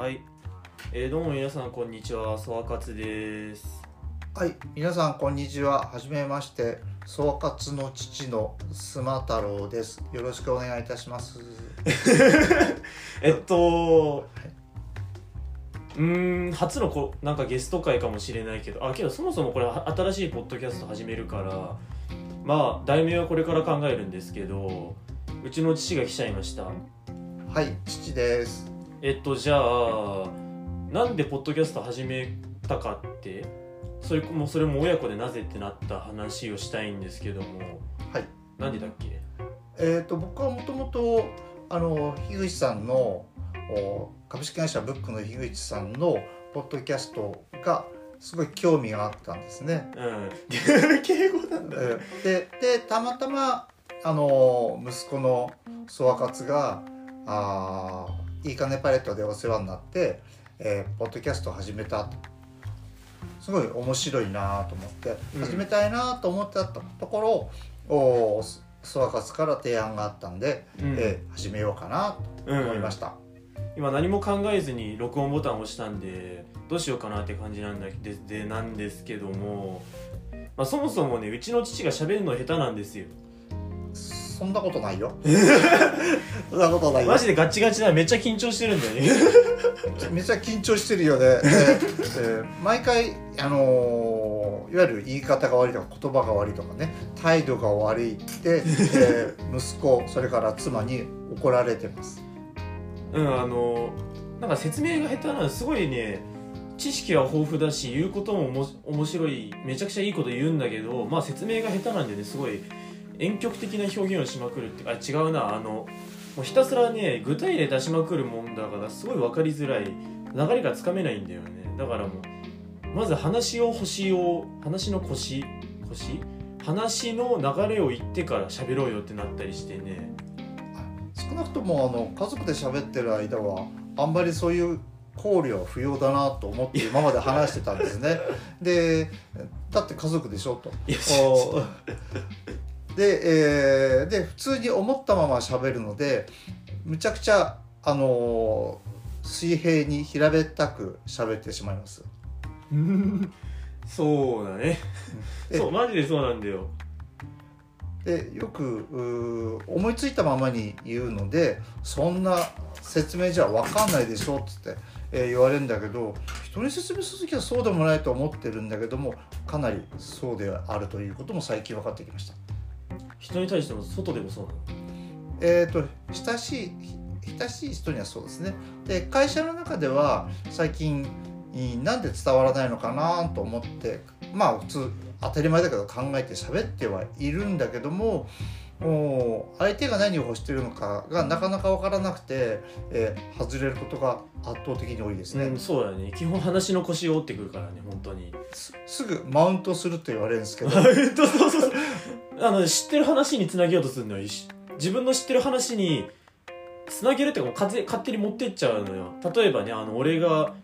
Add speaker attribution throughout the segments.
Speaker 1: はい、えー、どうも皆さんこんにちはそわかつです
Speaker 2: はい、皆さんこんにちは。はじめまして、総括の父のスマ太郎です。よろしくお願いいたします。
Speaker 1: えっとうーん初のこなんかゲスト会かもしれないけどあけどそもそもこれは新しいポッドキャスト始めるからまあ題名はこれから考えるんですけどうちの父が来ちゃいました
Speaker 2: はい、父です。
Speaker 1: えっとじゃあなんでポッドキャスト始めたかって？それもそれも親子でなぜってなった話をしたいんですけども。
Speaker 2: はい。
Speaker 1: なんでだっけ？
Speaker 2: えっ、と僕はもともとあの樋口さんのお株式会社ブックの樋口さんのポッドキャストがすごい興味があったんですね。
Speaker 1: うん。敬語なんだ
Speaker 2: えーででたまたまあの息子のソワカツがあーいいかねパレットでお世話になって、えーポッドキャストを始めたすごい面白いなと思って、
Speaker 1: うん。
Speaker 2: 始めたいなと思ってたところおソソワカツから提案があったんで、
Speaker 1: うん。
Speaker 2: えー始めようかなと思いました。
Speaker 1: 今何も考えずに録音ボタンを押したんでどうしようかなって感じなんだででなんですけども、まあ、そもそもねうちの父が喋るの下手なんですよ
Speaker 2: そんなことないよ。そんなことないよ
Speaker 1: マ。ジでガチガチだめっちゃ緊張してるんだよね
Speaker 2: めっちゃ緊張してるよね、えーえー毎回、あのーいわゆる言い方が悪いとか言葉が悪いとかね態度が悪いって、えー息子それから妻に怒られてます
Speaker 1: うんあのなんか説明が下手なのすごいね知識は豊富だし言うこともおも面白いめちゃくちゃいいこと言うんだけどまあ説明が下手なんでねすごい婉曲的な表現をしまくるってあ違うな。あのもうひたすらね具体例出しまくるもんだからすごい分かりづらい。流れがつかめないんだよね。だからもうまず話を星を話の腰腰？話の流れを言ってから喋ろうよってなったりしてね。
Speaker 2: 少なくともあの家族で喋ってる間はあんまりそういう考慮は不要だなと思って今まで話してたんですね。でだって家族でしょと。
Speaker 1: いや
Speaker 2: で,、えーで普通に思ったまま喋るのでむちゃくちゃあのー水平に平べったく喋ってしまいます。
Speaker 1: そうだね
Speaker 2: え
Speaker 1: そうマジでそうなんだよ
Speaker 2: でよく思いついたままに言うのでそんな説明じゃ分かんないでしょっつって、えー言われるんだけど人に説明する時はそうでもないと思ってるんだけどもかなりそうであるということも最近分かってきました。
Speaker 1: 人に対しても外でもそうなの？
Speaker 2: えー、と親しい親しい人にはそうですね。で会社の中では最近いなんで伝わらないのかなと思ってまあ普通当たり前だけど考えて喋ってはいるんだけどももう相手が何を欲してるのかがなかなか分からなくて、えー外れることが圧倒的に多いですね、
Speaker 1: うん、そうだね。基本話の腰を折ってくるからね本当に。
Speaker 2: すすぐマウントすると言われるんですけど。
Speaker 1: そうそうあの知ってる話につなげようとするのよ自分の知ってる話につなげるってか勝手に持ってっちゃうのよ。例えばねあの俺が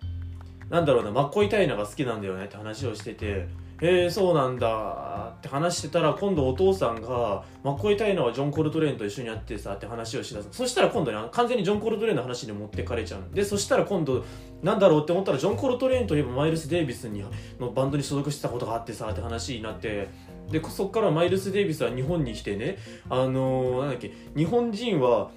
Speaker 1: なんだろうなマッコイタイナが好きなんだよねって話をしててへえそうなんだって話してたら今度お父さんがマッコイタイナはジョン・コルトレーンと一緒にやってさって話をしだす。そしたら今度ね完全にジョン・コルトレーンの話に持ってかれちゃうのでそしたら今度なんだろうって思ったらジョン・コルトレーンといえばマイルス・デイビスにのバンドに所属してたことがあってさって話になってでそっからマイルス・デイビスは日本に来てねあのーなんだっけ日本人は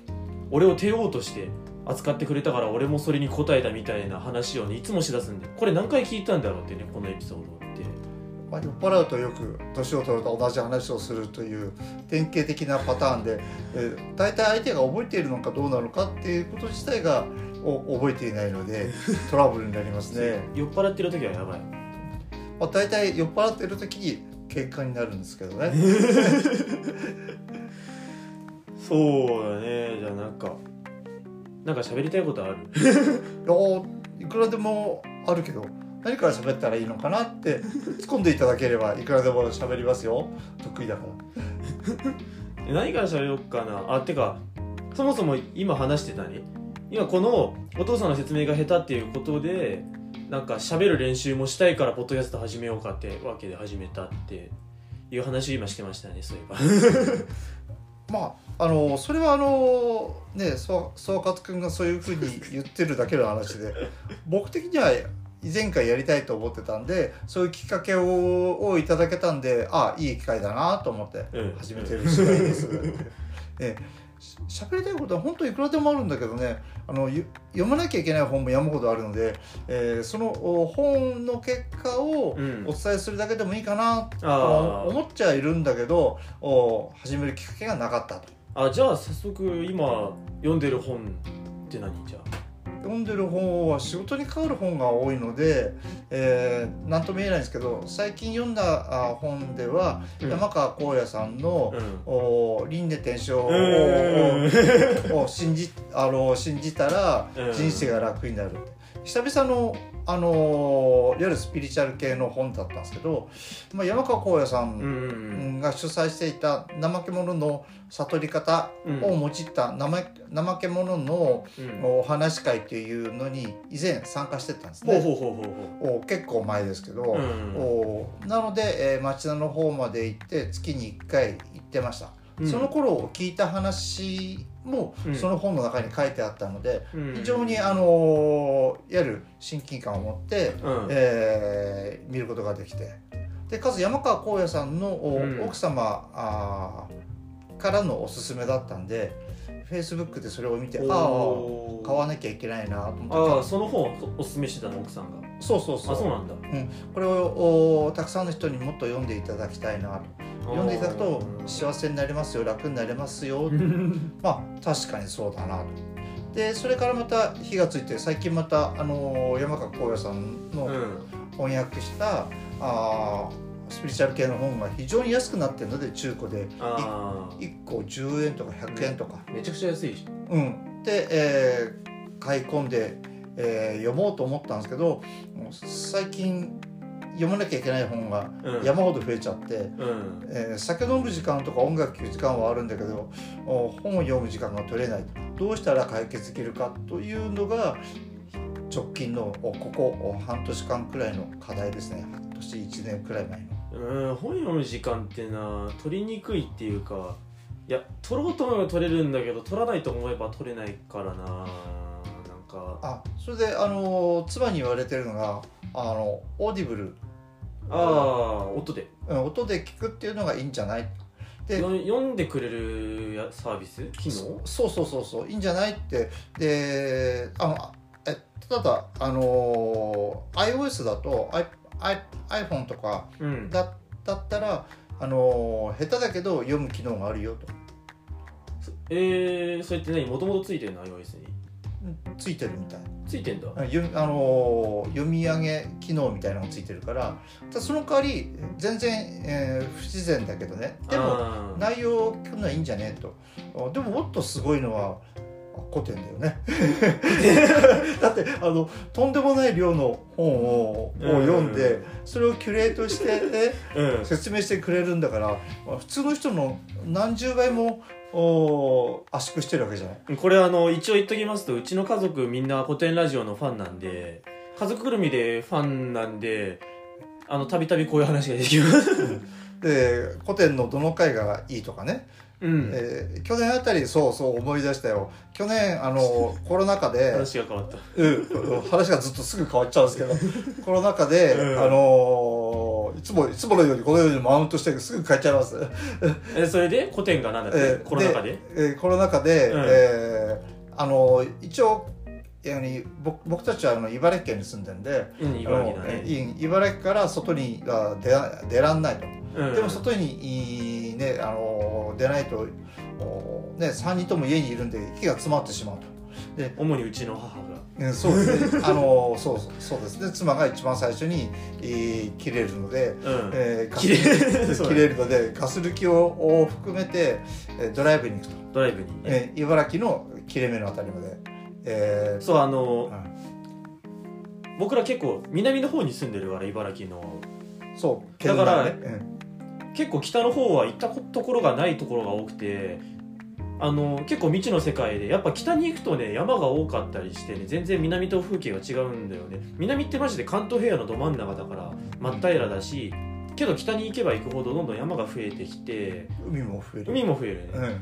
Speaker 1: 俺を帝王として扱ってくれたから俺もそれに応えたみたいな話をねいつもしだすんでこれ何回聞いたんだろうってねこのエピソードって
Speaker 2: まあ、酔っ払うとよく年を取ると同じ話をするという典型的なパターンで、えー、大体相手が覚えているのかどうなのかっていうこと自体がお覚えていないので トラブルになりますね。
Speaker 1: 酔っ払ってる時はやばい
Speaker 2: まあ、大体酔っ払ってる時に喧嘩になるんですけどね。
Speaker 1: そうだね。じゃあなんかなんか喋りたいことある？
Speaker 2: いやーいくらでもあるけど何から喋ったらいいのかなって突っ込んでいただければいくらでも喋りますよ。得意だから。
Speaker 1: え何から喋ろうかな？あてかそもそも今話してたね。今このお父さんの説明が下手っていうことでなんか喋る練習もしたいからポッドキャスト始めようかってわけで始めたっていう話を今してましたねそういえば
Speaker 2: まああのそれはあのね総総括君がそういうふうに言ってるだけの話で 僕的には以前からやりたいと思ってたんでそういうきっかけををいただけたんであいい機会だなと思って
Speaker 1: うん
Speaker 2: 始めてる次第です。えし喋りたいことは本当いくらでもあるんだけどねあのゆ読まなきゃいけない本も山ほどあるので、えーそのお本の結果を
Speaker 1: うん。
Speaker 2: お伝えするだけでもいいかなと思っちゃいるんだけどお始めるきっかけがなかったと。
Speaker 1: あじゃあ早速今読んでる本って何じゃあ？
Speaker 2: 読んでる本は仕事に関わる本が多いので、えー、何とも言えないんですけど最近読んだあ本では、
Speaker 1: うん。
Speaker 2: 山川光也さんの
Speaker 1: うん。
Speaker 2: お輪廻転生を
Speaker 1: うん。
Speaker 2: を信じあの信じたら
Speaker 1: うん。
Speaker 2: 人生が楽になる久々のあのいわゆるスピリチュアル系の本だったんですけど、まあ、山川光也さ
Speaker 1: うん
Speaker 2: が主催していた怠け者の悟り方
Speaker 1: うん
Speaker 2: を用いた怠怠け者の
Speaker 1: うん
Speaker 2: お話し会っていうのに以前参加してたんですね。
Speaker 1: ほうほうほうほうほ
Speaker 2: お結構前ですけど、なので、えー町田の方まで行って月に1回行ってました。その頃聞いた話も
Speaker 1: うん。
Speaker 2: その本の中に書いてあったので、
Speaker 1: うん。
Speaker 2: 非常にあのいわゆる親近感を持って、
Speaker 1: うん。
Speaker 2: えー見ることができて。でかつ山川光也さんの奥様あーからのおすすめだったんでフェイスブックでそれを見てああ買わなきゃいけないなと思って
Speaker 1: ああその本をおすすめしてたの奥さんが
Speaker 2: そうそうそう。
Speaker 1: あそうなんだ。
Speaker 2: これをおたくさんの人にもっと読んでいただきたいなと。読んでいただくと幸せになりますよ楽になれますよ。まあ確かにそうだなと。でそれからまた火がついて最近また、あの山川光也さんの
Speaker 1: うん。
Speaker 2: 翻訳した、あースピリチュアル系の本が非常に安くなってるので中古で。
Speaker 1: あ
Speaker 2: 1個10円とか100円とか、
Speaker 1: あめちゃくちゃ安いし。
Speaker 2: うん、で、えー買い込んで、えー読もうと思ったんですけど最近読まなきゃいけない本が
Speaker 1: うん。
Speaker 2: 山ほど増えちゃって、
Speaker 1: うん。
Speaker 2: えー酒飲む時間とか音楽聴く時間はあるんだけどお本を読む時間が取れない。どうしたら解決できるかというのが直近のおここお半年間くらいの課題ですね。半年1年くらい前の。
Speaker 1: うん本読む時間ってな取りにくいっていうかいや取ろうと思えば取れるんだけど取らないと思えば取れないからなか。
Speaker 2: あそれであの妻に言われてるのがあのオーディブル。
Speaker 1: ああ音で。
Speaker 2: うん音で聞くっていうのがいいんじゃない？で
Speaker 1: よ読んでくれるやサービス？機能？
Speaker 2: そうそうそうそういいんじゃないって。であのえただあの iOS だと I I iPhone とか
Speaker 1: うん。
Speaker 2: だだったらあの下手だけど読む機能があるよと。
Speaker 1: えー、それって何？もともとついてるの？iOS に。
Speaker 2: うんついてるみたい。
Speaker 1: ついてんだ。
Speaker 2: あの読み上げ機能みたいなのがついてるからその代わり全然、えー不自然だけどね。でも内容を聞くのはいいんじゃねえと。あでももっとすごいのはあ古典だよね。だってあのとんでもない量の本をを読んで、それをキュレートして、ね、
Speaker 1: うん。
Speaker 2: 説明してくれるんだからまあ普通の人の何十倍もお圧縮してるわけじゃない？
Speaker 1: これあの一応言っときますとうちの家族みんな古典ラジオのファンなんで家族ぐるみでファンなんであのたびたびこういう話ができます。
Speaker 2: で古典のどの回がいいとかね、
Speaker 1: うん、
Speaker 2: えー去年あたりそうそう思い出したよ。去年あの コロナ禍で
Speaker 1: 話が変わった。
Speaker 2: うん、話がずっとすぐ変わっちゃうんですけど コロナ禍で、
Speaker 1: うん。
Speaker 2: あのーいつもいつものようにこのようにマウントしてすぐ変えちゃいます、
Speaker 1: えそれで？古典が何だって、
Speaker 2: えー
Speaker 1: コロナ禍で？
Speaker 2: えーコロナ禍で、
Speaker 1: うん。
Speaker 2: えーあのー一応やに僕僕たちはあの茨城県に住んでるんで
Speaker 1: うん茨城ね、
Speaker 2: えー茨城から外には出ら出らんないと、
Speaker 1: うん、
Speaker 2: でも外にいいね、あのー出ないとおね、3人とも家にいるんで息が詰まってしまうと。
Speaker 1: 主にうちの母が。
Speaker 2: うんそうですね。あのそうそうそうです。ね。妻が一番最初に、えー切れるので、
Speaker 1: うん、
Speaker 2: えー、
Speaker 1: 切れ
Speaker 2: る。のでガス抜きをを含めて、えードライブに行くと、
Speaker 1: ドライブに。ね、
Speaker 2: えー茨城の切れ目のあたりまで、えー
Speaker 1: そうあの、
Speaker 2: うん
Speaker 1: 僕ら結構南の方に住んでるから茨城の。
Speaker 2: そう
Speaker 1: だから
Speaker 2: 県内ね
Speaker 1: 結構北の方は行ったところがないところが多くてあの結構未知の世界でやっぱ北に行くとね山が多かったりしてね全然南と風景が違うんだよね。南ってマジで関東平野のど真ん中だから真っ平らだしけど北に行けば行くほどどんどん山が増えてきて
Speaker 2: うん海も増える。
Speaker 1: 海も増えるね、
Speaker 2: うん。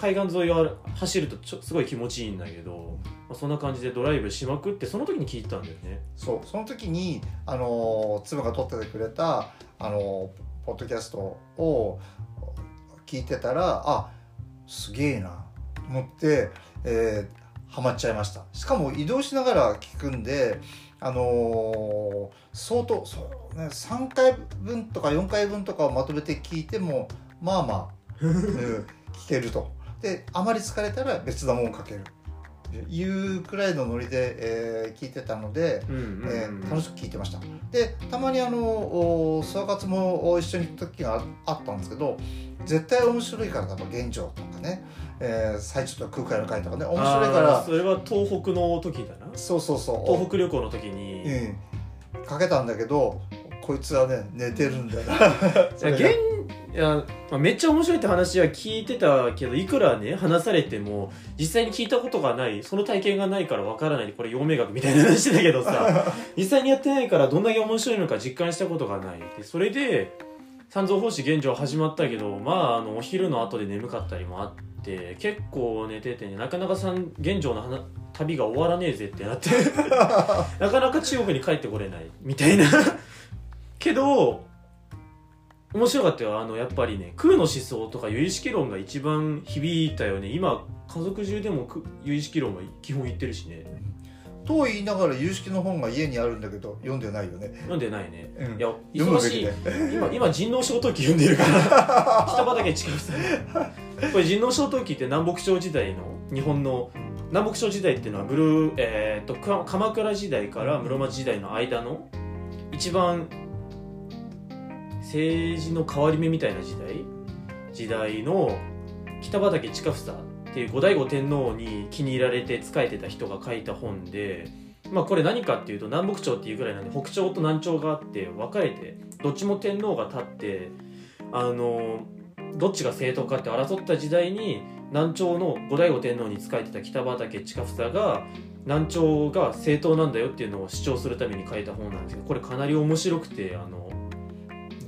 Speaker 1: 海岸沿いを走るとちょすごい気持ちいいんだけど、まあ、そんな感じでドライブしまくってその時に聞いたんだよね。
Speaker 2: そう。その時にあの妻が撮っててくれたあのポッドキャストを聞いてたらあすげえなと思って、えー、ハマっちゃいました。しかも移動しながら聞くんであのー相当そう、ね、3回分とか4回分とかをまとめて聞いてもまあまあ、うん聞けると。であまり疲れたら別なもんかける。いうくらいのノリで、えー聞いてたので、
Speaker 1: うんうんうん。
Speaker 2: えー楽しく聞いてました。でたまにあのお諏訪活も一緒に行く時があったんですけど絶対面白いから多分現状とかね、えー、最初と空海の会とかね面白いから
Speaker 1: それは東北の時だな。
Speaker 2: そうそうそう。
Speaker 1: 東北旅行の時に、
Speaker 2: うん、かけたんだけどこいつはね寝てるんだよ。な
Speaker 1: 現いや、まあ、めっちゃ面白いって話は聞いてたけどいくらね話されても実際に聞いたことがないその体験がないからわからないこれ陽明学みたいな話だけどさ 実際にやってないからどんだけ面白いのか実感したことがない。でそれで三蔵法師現状始まったけどまああのお昼の後で眠かったりもあって結構寝ててねなかなか三現状の話旅が終わらねえぜってなって なかなか中国に帰ってこれないみたいな。けど面白かったよ。あのやっぱりね空の思想とか有意識論が一番響いたよね。今家族中でも空有意識論は基本言ってるしね。
Speaker 2: と言いながら有識の本が家にあるんだけど読んでないよね、
Speaker 1: 読んでないね。
Speaker 2: うん。
Speaker 1: いや忙しい。今今人王小記読んでるから。北畠近さんこれ人王小記って南北朝時代の日本の南北朝時代っていうのはブルー、えー、とか鎌倉時代から室町時代の間の一番政治の変わり目みたいな時代？時代の北畠近房っていう後醍醐天皇に気に入られて仕えてた人が書いた本でまあこれ何かっていうと南北朝っていうぐらいなんで北朝と南朝があって分かれてどっちも天皇が立ってあのどっちが正当かって争った時代に南朝の後醍醐天皇に仕えてた北畠近房が南朝が正当なんだよっていうのを主張するために書いた本なんですけどこれかなり面白くてあの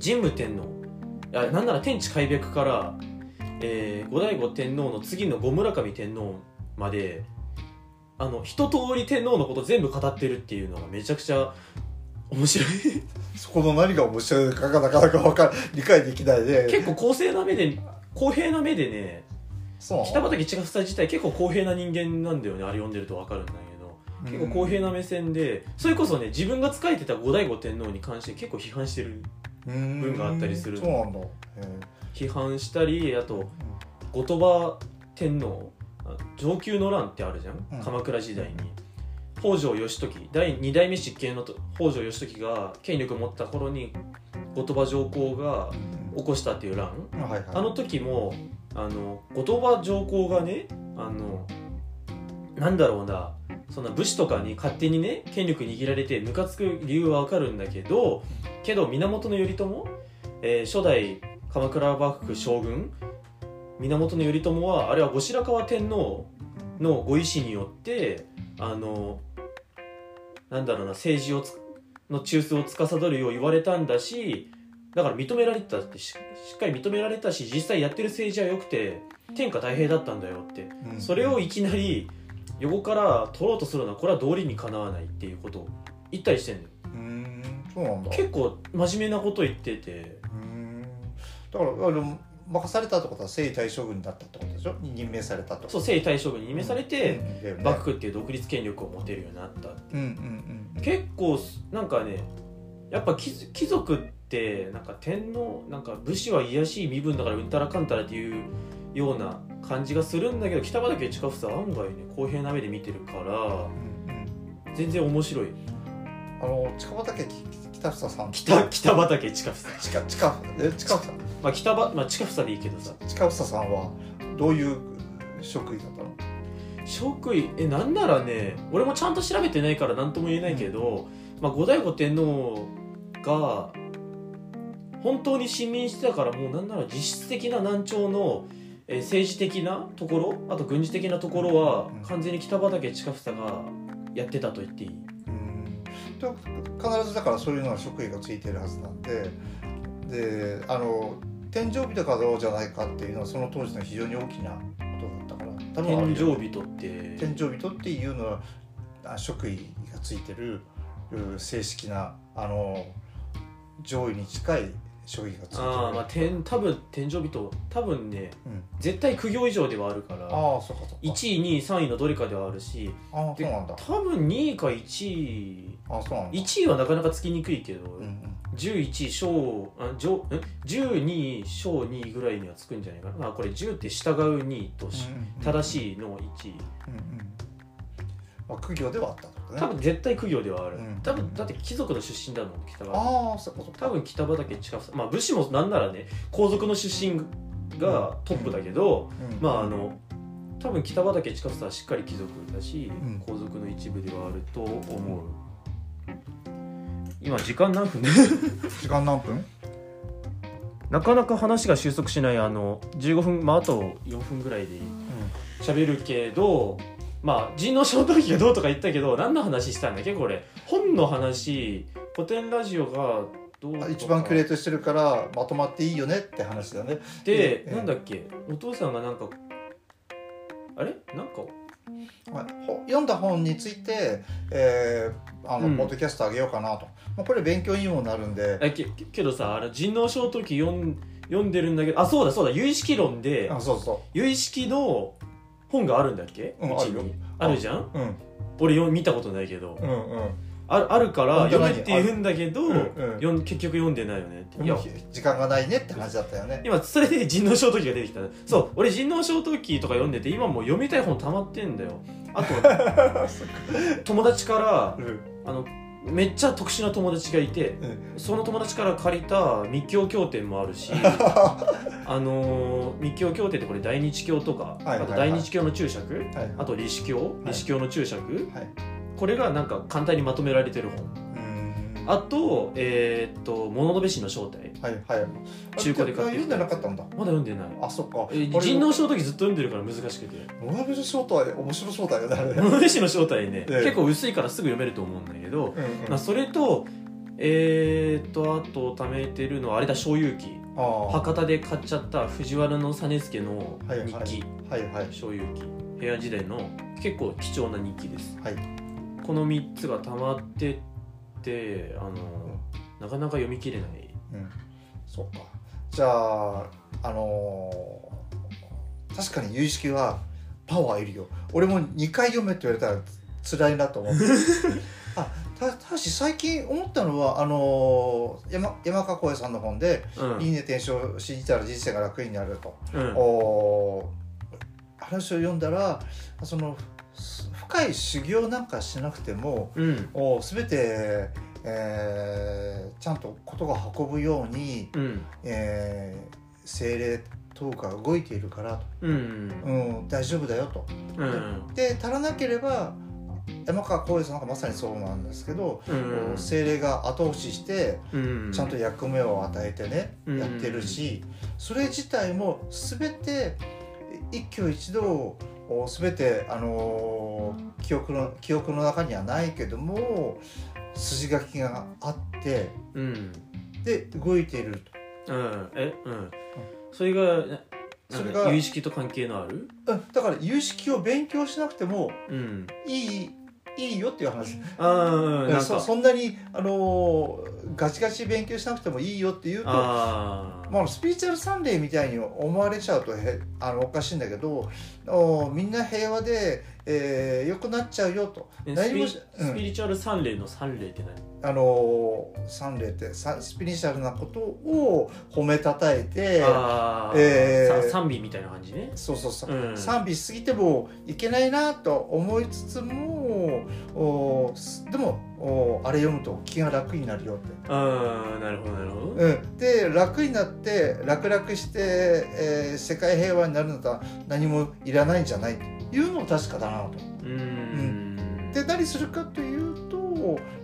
Speaker 1: 神武天皇。いやなんなら天地開闢から、えー後醍醐天皇の次の後村上天皇まであの一通り天皇のこと全部語ってるっていうのがめちゃくちゃ面白い。
Speaker 2: そこの何が面白いのかがなかなか分かる理解できないで
Speaker 1: 結構公正な目で公平な目でね
Speaker 2: そう。
Speaker 1: 北畠千房自体結構公平な人間なんだよねあれ読んでると分かるんだけど。結構公平な目線でそれこそね自分が仕えてた後醍醐天皇に関して結構批判してる。
Speaker 2: 分
Speaker 1: 文があったりする
Speaker 2: そうなんだ。へ
Speaker 1: 批判したりあと後鳥羽天皇あ承久の乱ってあるじゃん、
Speaker 2: うん。
Speaker 1: 鎌倉時代に。北条義時。第二代目執権のと北条義時が権力を持った頃に後鳥羽上皇が
Speaker 2: え
Speaker 1: 起こしたっていう乱。
Speaker 2: うんはいはい。
Speaker 1: あの時もあの後鳥羽上皇がねあのなんだろうなそんな武士とかに勝手にね権力握られてムカつく理由はわかるんだけどけど源頼朝、えー初代鎌倉幕府将軍源頼朝はあれは後白河天皇のご意思によってあのなんだろうな政治をつの中枢を司るよう言われたんだしだから認められてたってししっかり認められたし実際やってる政治は良くて天下太平だったんだよって。
Speaker 2: うん。
Speaker 1: それをいきなり横から取ろうとするのはこれは道理にかなわないっていうことを言ったりしてんのよ。
Speaker 2: うんそうなんだ。
Speaker 1: 結構真面目なこと言ってて。
Speaker 2: うん。だからあの任されたってことは征夷大将軍だったってことでしょ？に任命されたと
Speaker 1: そう征夷大将軍に任命されて、
Speaker 2: うんだよね
Speaker 1: 幕府っていう独立権力を持てるようになった
Speaker 2: うんうんうん。
Speaker 1: 結構なんかねやっぱ貴貴族ってなんか天皇なんか武士は卑しい身分だからうんたらかんたらっていうような感じがするんだけど北畠近房は案外ね公平な目で見てるから
Speaker 2: うんうん。
Speaker 1: 全然面白い。
Speaker 2: あの近畑北房さん。
Speaker 1: 北北畠近房。
Speaker 2: 近近え近房？
Speaker 1: まあ北ば、まあ、近房でいいけどさ。
Speaker 2: 近房さんはどういう職位だったの？
Speaker 1: 職位えなんならね俺もちゃんと調べてないから何とも言えないけど、まあ、後醍醐天皇が本当に信任してたからもうなんなら実質的な南朝の、えー政治的なところあと軍事的なところは
Speaker 2: うん。
Speaker 1: 完全に北畠近房がやってたと言っていい？
Speaker 2: 必ずだからそういうのは職位がついてるはずなんでであの天井人かどうじゃないかっていうのはその当時の非常に大きなこと多分あるよ
Speaker 1: 天井人って？
Speaker 2: 天井人っていうのはあ職位がついてるう正式なあの上位に近い職位がついてる。
Speaker 1: ああまあ天多分天井人多分ね
Speaker 2: うん、
Speaker 1: 絶対苦行以上ではあるから
Speaker 2: ああそうかそうか。
Speaker 1: 1位2位3位のどれかではあるし
Speaker 2: ああそうなんだ。
Speaker 1: 多分2位か1位
Speaker 2: ああそうなんだ。
Speaker 1: 1位はなかなかつきにくいけど、
Speaker 2: うんうん。
Speaker 1: 11小あ上ん12小2位ぐらいにはつくんじゃないかな。あこれ10って従う2位とし、正しいの1位。
Speaker 2: うんうん。まあ、苦行ではあったとね。
Speaker 1: 多分絶対苦行ではある、
Speaker 2: うん。
Speaker 1: 多分だって貴族の出身だもん北川
Speaker 2: ああそことか。
Speaker 1: 多分北畠近房まあ武士もなんならね皇族の出身がトップだけど、
Speaker 2: うん。
Speaker 1: まああの多分北畠近房はしっかり貴族だし、
Speaker 2: うん。
Speaker 1: 皇族の一部ではあると思う。今時間何分？
Speaker 2: 時間何分？
Speaker 1: なかなか話が収束しないあの15分まああと4分ぐらいで喋るけどまあ人の小時がどうとか言ったけど何の話したんだっけこれ。本の話古典ラジオが
Speaker 2: 一番クリエイトしてるからまとまっていいよねって話だね。
Speaker 1: で、
Speaker 2: ええ。
Speaker 1: なんだっけ？お父さんがなんかあれ？なんか
Speaker 2: 読んだ本について、えーあの
Speaker 1: うん。
Speaker 2: ポッドキャストあげようかなと、まあ、これ勉強にもなるんで。
Speaker 1: えけけどさあの人王小時読ん読んでるんだけどあそうだそうだ有意識論で
Speaker 2: あそうそ
Speaker 1: 有意識の本があるんだっけ？
Speaker 2: うんあるよ。
Speaker 1: あるじゃん？
Speaker 2: ううん。
Speaker 1: 俺よ見たことないけど。
Speaker 2: うんうん。
Speaker 1: あるあるから読めって言うんだけど、
Speaker 2: うんうん。
Speaker 1: 結局読んでないよねって。いや
Speaker 2: 時間がないねって話だったよね。
Speaker 1: 今それで人王小時が出てきた。そう俺人王小時とか読んでて今もう読みたい本溜まってんだよ。あと 友達から
Speaker 2: うん。
Speaker 1: あのめっちゃ特殊な友達がいて
Speaker 2: うん。
Speaker 1: その友達から借りた密教経典もあるし あのー密教経典ってこれ大日教とか、
Speaker 2: いはいはい。
Speaker 1: あと大日教の注釈
Speaker 2: はい
Speaker 1: あと李子教李子教の注釈、
Speaker 2: はい。
Speaker 1: これがなんか簡単にまとめられてる本。
Speaker 2: うん
Speaker 1: あとえーっと物部氏の正体
Speaker 2: はいはい。
Speaker 1: 中古で買って
Speaker 2: 読んでなかったんだ。
Speaker 1: まだ読んでない。
Speaker 2: あそっか。
Speaker 1: え
Speaker 2: 俺
Speaker 1: 人王小時ずっと読んでるから難しくて。
Speaker 2: モナベルショートは面白そうだよね。あれね
Speaker 1: 物部氏の正体ね、
Speaker 2: ええ。
Speaker 1: 結構薄いからすぐ読めると思うんだけど、
Speaker 2: うんうん。
Speaker 1: まあ、それとえーっとあと貯めてるのはあれだ小遊記博多で買っちゃった藤原の実助の
Speaker 2: はいはい。
Speaker 1: 日記。
Speaker 2: はいはい。
Speaker 1: 小遊記平安時代の結構貴重な日記です。
Speaker 2: はい。
Speaker 1: この3つが溜まってってあの、なかなか読み切れない。
Speaker 2: うん。そうか。じゃああのー確かに有意識はパワーいるよ。俺も2回読めって言われたら辛いなと思って あたただし最近思ったのはあのー山山川光さんの本で「
Speaker 1: うん。
Speaker 2: いいね転生を信じたら人生が楽になると」
Speaker 1: うん。
Speaker 2: お話を読んだらそのす深い修行なんかしなくても
Speaker 1: うん。
Speaker 2: お全て、えーちゃんとことが運ぶように、
Speaker 1: うん。
Speaker 2: えー精霊等が動いているからと、
Speaker 1: うん。
Speaker 2: うん、大丈夫だよと。
Speaker 1: うん。
Speaker 2: で足らなければ山川光栄さんがまさにそうなんですけど、
Speaker 1: うん。
Speaker 2: 精霊が後押しして
Speaker 1: うん。
Speaker 2: ちゃんと役目を与えてね、
Speaker 1: うん。
Speaker 2: やってるしそれ自体も全て一挙一動お全て、あのー記憶の記憶の中にはないけども筋書きがあって
Speaker 1: うん。
Speaker 2: で動いている
Speaker 1: うん。え？うん。それがな
Speaker 2: それが
Speaker 1: 有意識と関係のある？
Speaker 2: だから有識を勉強しなくても
Speaker 1: うん。
Speaker 2: いいいいよっていう話、
Speaker 1: ああなん
Speaker 2: そ
Speaker 1: か。
Speaker 2: そんなに、あのーガチガチ勉強しなくてもいいよっていうと
Speaker 1: ああ
Speaker 2: まあ、スピリチュアルサンデーみたいに思われちゃうとへあのおかしいんだけどおみんな平和で、えー、良くなっちゃうよと。
Speaker 1: え
Speaker 2: 何も
Speaker 1: スピリチュアル三霊の三霊って何？
Speaker 2: あのサンデーってサスピリチュアルなことを褒めたたえてえー
Speaker 1: さ賛美みたいな感じね。
Speaker 2: そうそうそう、
Speaker 1: うん。
Speaker 2: 賛美しすぎてもいけないなと思いつつもおすでもおあれ読むと気が楽になるよって。
Speaker 1: ああなるほどなるほど。
Speaker 2: うん、で楽になって楽々して、えー世界平和になるのとは何もいらないんじゃない。というのも確かだなと。
Speaker 1: うーん。
Speaker 2: で何するかというと、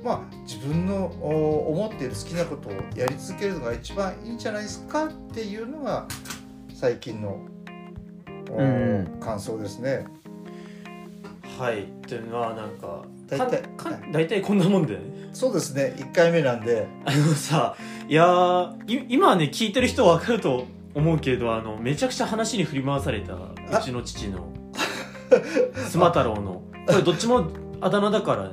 Speaker 2: まあ、自分のお思っている好きなことをやり続けるのが一番いいんじゃないですかっていうのが最近の、お
Speaker 1: うん
Speaker 2: 感想ですね。
Speaker 1: はい。っていうのはなんか
Speaker 2: 大体
Speaker 1: 大体こんなもんだよね。
Speaker 2: そうですね。1回目なんで。
Speaker 1: あのさいや今ね聞いてる人は分かると思うけどあのめちゃくちゃ話に振り回されたうちの父の。スマ太郎の。これどっちもあだ名だから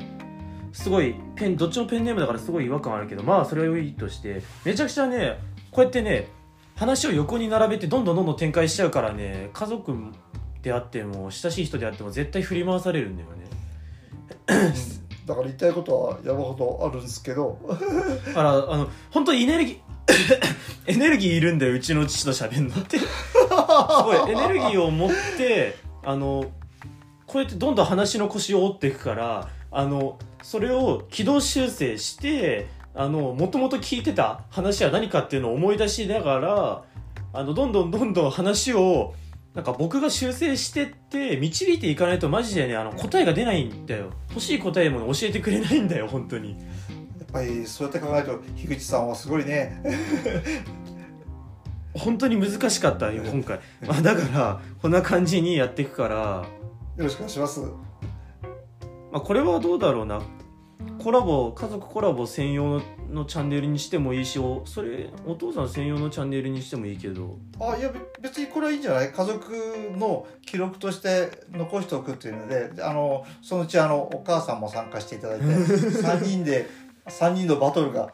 Speaker 1: すごいペンどっちもペンネームだからすごい違和感あるけどまあそれはいいとしてめちゃくちゃねこうやってね話を横に並べてどんどんどんどん展開しちゃうからね家族であっても親しい人であっても絶対振り回されるんだよね。
Speaker 2: だから言いたいことは山ほどあるんですけど。
Speaker 1: だからあの本当にエネルギー エネルギーいるんだようちの父と喋るのって。すごいエネルギーを持ってあのこうやってどんどん話の腰を折っていくからあのそれを軌道修正してあのもともと聞いてた話は何かっていうのを思い出しながらあのどんどんどんどん話をなんか僕が修正してって導いていかないとマジでねあの答えが出ないんだよ。欲しい答えも教えてくれないんだよ本当に。
Speaker 2: やっぱりそうやって考えると樋口さんはすごいね。
Speaker 1: 本当に難しかったよ今回、まあ、だからこんな感じにやっていくから、
Speaker 2: よろしくお願いします
Speaker 1: まあ、これはどうだろうな。コラボ家族コラボ専用ののチャンネルにしてもいいしおそれお父さん専用のチャンネルにしてもいいけど。
Speaker 2: あいやべ別にこれはいいんじゃない？家族の記録として残しておくっていうのであのそのうちあのお母さんも参加していただいて 3人で3人のバトルが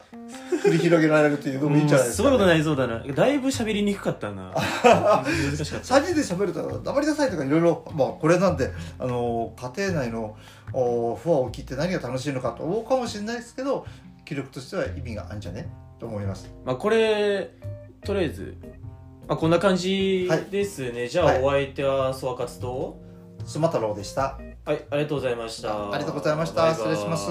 Speaker 2: 繰り広げられるというのもいいんじゃないですか、
Speaker 1: すごいことになりそうだな。だいぶ喋りにくかったな。難しかった。
Speaker 2: 3人で喋ると黙りなさいとかいろいろまあこれなんであの家庭内のお不和を切って何が楽しいのかと思うかもしれないですけど記録としては意味があるんじゃね？と思います。
Speaker 1: まあこれとりあえず、まあ、こんな感じですね、じゃあ
Speaker 2: はい。
Speaker 1: お相手はソワカツと。
Speaker 2: スマ太郎でした
Speaker 1: はいありがとうございました。
Speaker 2: ありがとうございました。失礼します